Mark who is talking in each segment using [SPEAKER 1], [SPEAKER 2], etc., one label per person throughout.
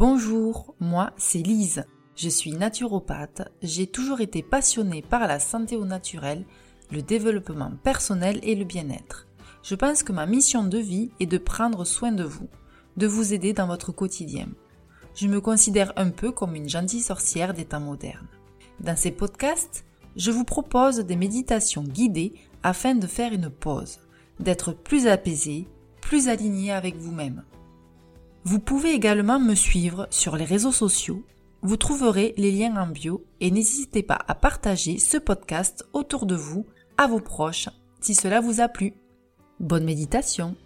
[SPEAKER 1] Bonjour, moi c'est Lise. Je suis naturopathe. J'ai toujours été passionnée par la santé au naturel, le développement personnel et le bien-être. Je pense que ma mission de vie est de prendre soin de vous, de vous aider dans votre quotidien. Je me considère un peu comme une gentille sorcière des temps modernes. Dans ces podcasts, je vous propose des méditations guidées afin de faire une pause, d'être plus apaisé, plus aligné avec vous-même. Vous pouvez également me suivre sur les réseaux sociaux. Vous trouverez les liens en bio et n'hésitez pas à partager ce podcast autour de vous, à vos proches, si cela vous a plu. Bonne méditation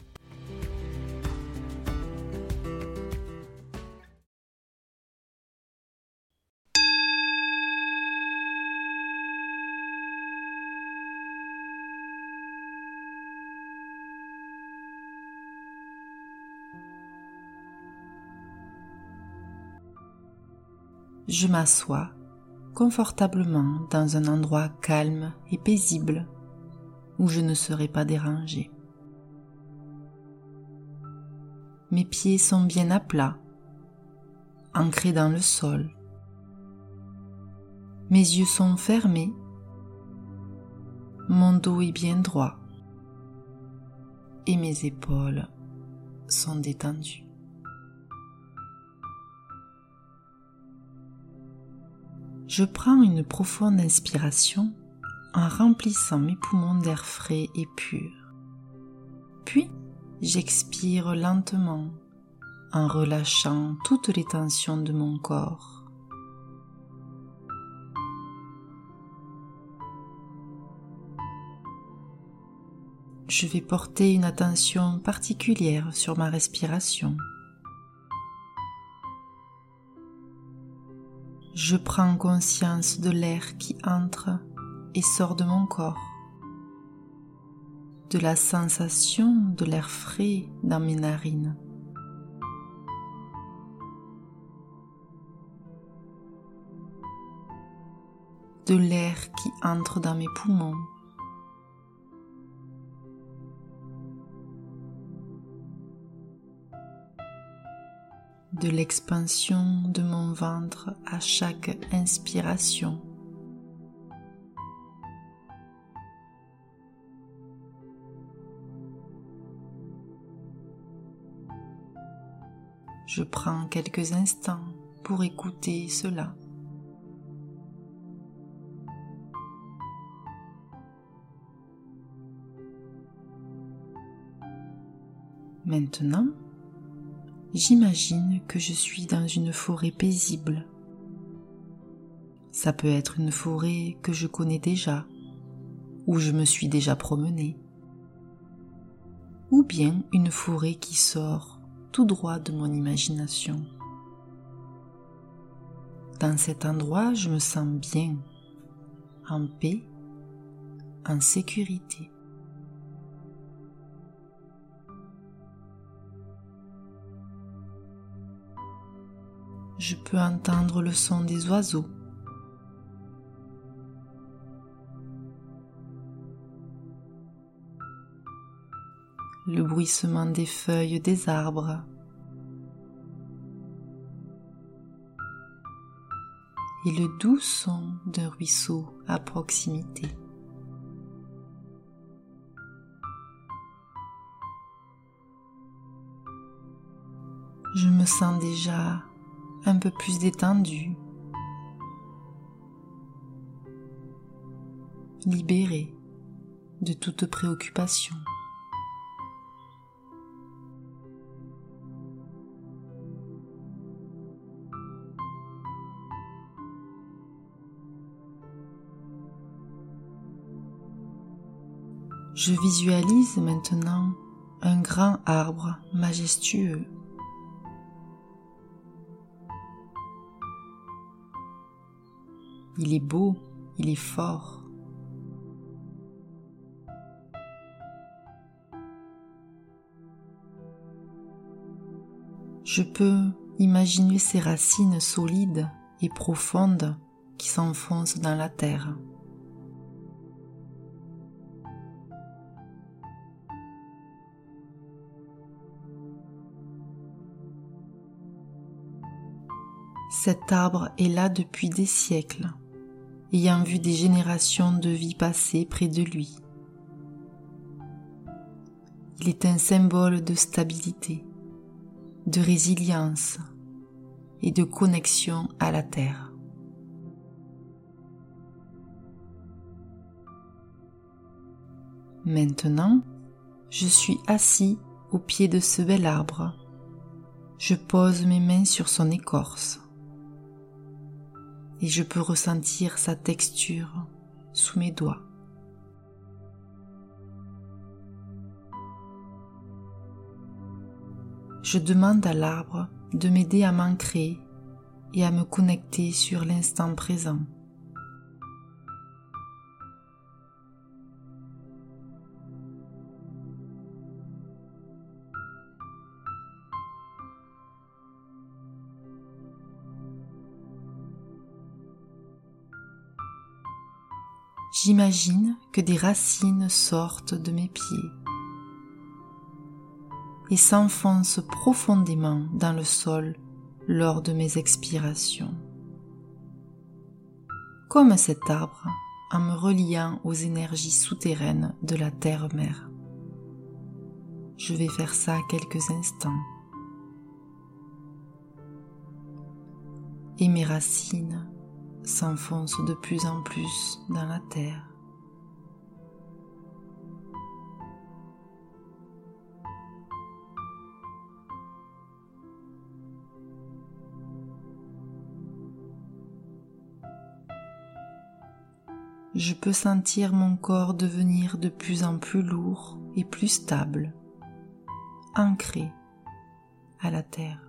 [SPEAKER 1] je m'assois confortablement dans un endroit calme et paisible où je ne serai pas dérangé. Mes pieds sont bien à plat, ancrés dans le sol. Mes yeux sont fermés, mon dos est bien droit et mes épaules sont détendues. Je prends une profonde inspiration en remplissant mes poumons d'air frais et pur. Puis, j'expire lentement en relâchant toutes les tensions de mon corps. Je vais porter une attention particulière sur ma respiration. Je prends conscience de l'air qui entre et sort de mon corps, de la sensation de l'air frais dans mes narines. de l'air qui entre dans mes poumons de l'expansion de mon ventre à chaque inspiration. Je prends quelques instants pour écouter cela. Maintenant, j'imagine que je suis dans une forêt paisible. Ça peut être une forêt que je connais déjà, où je me suis déjà promenée, ou bien une forêt qui sort tout droit de mon imagination. Dans cet endroit, je me sens bien, en paix, en sécurité. Je peux entendre le son des oiseaux. Le bruissement des feuilles des arbres. Et le doux son d'un ruisseau à proximité. Je me sens déjà un peu plus détendu, libéré de toute préoccupation. Je visualise maintenant un grand arbre majestueux Il est beau, il est fort. Je peux imaginer ses racines solides et profondes qui s'enfoncent dans la terre. Cet arbre est là depuis des siècles, ayant vu des générations de vies passer près de lui. Il est un symbole de stabilité, de résilience et de connexion à la terre. Maintenant, je suis assis au pied de ce bel arbre. Je pose mes mains sur son écorce et je peux ressentir sa texture sous mes doigts. Je demande à l'arbre de m'aider à m'ancrer et à me connecter sur l'instant présent. J'imagine que des racines sortent de mes pieds et s'enfoncent profondément dans le sol lors de mes expirations. Comme cet arbre en me reliant aux énergies souterraines de la terre-mère. Je vais faire ça quelques instants. Et mes racines s'enfonce de plus en plus dans la terre. Je peux sentir mon corps devenir de plus en plus lourd et plus stable, ancré à la terre.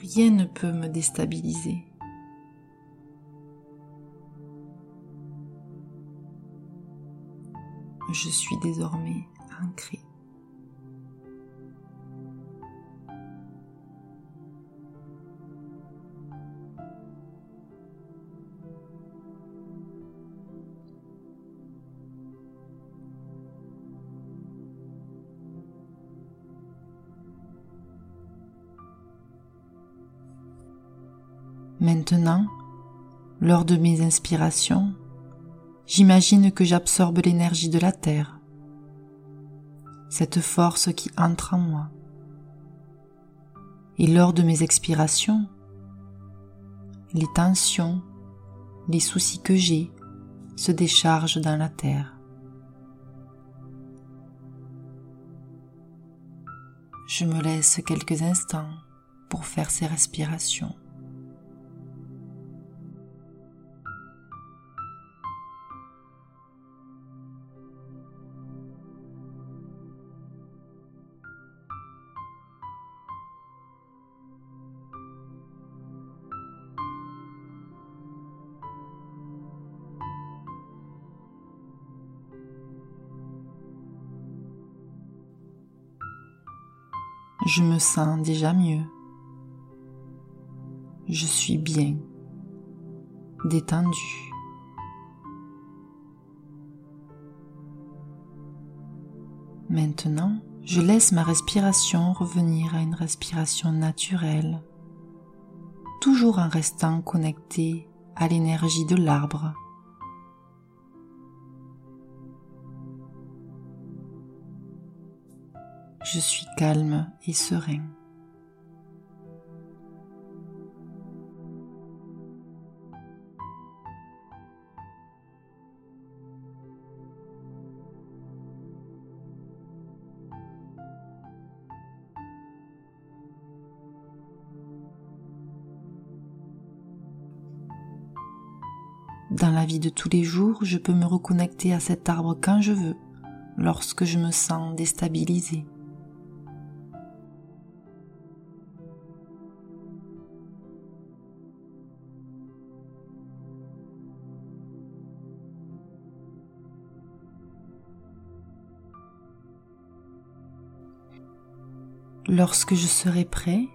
[SPEAKER 1] Rien ne peut me déstabiliser. Je suis désormais ancré. Maintenant, lors de mes inspirations, j'imagine que j'absorbe l'énergie de la Terre, cette force qui entre en moi. Et lors de mes expirations, les tensions, les soucis que j'ai se déchargent dans la Terre. Je me laisse quelques instants pour faire ces respirations. Je me sens déjà mieux. Je suis bien, détendu. Maintenant, je laisse ma respiration revenir à une respiration naturelle, toujours en restant connecté à l'énergie de l'arbre je suis calme et serein. Dans la vie de tous les jours, je peux me reconnecter à cet arbre quand je veux, lorsque je me sens déstabilisé. Lorsque je serai prêt,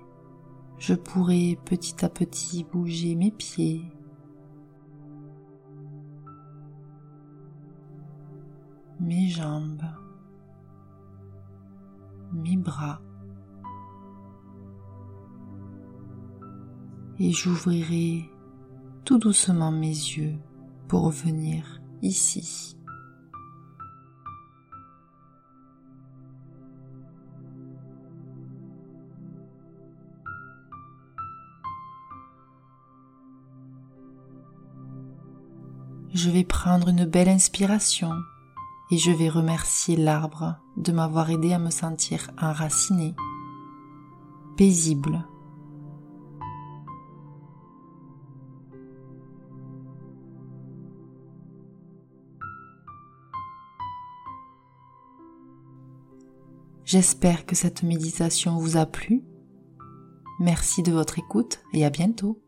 [SPEAKER 1] je pourrai petit à petit bouger mes pieds. mes jambes, mes bras, et j'ouvrirai tout doucement mes yeux pour revenir ici. Je vais prendre une belle inspiration et je vais remercier l'arbre de m'avoir aidé à me sentir enraciné, paisible. J'espère que cette méditation vous a plu. Merci de votre écoute et à bientôt.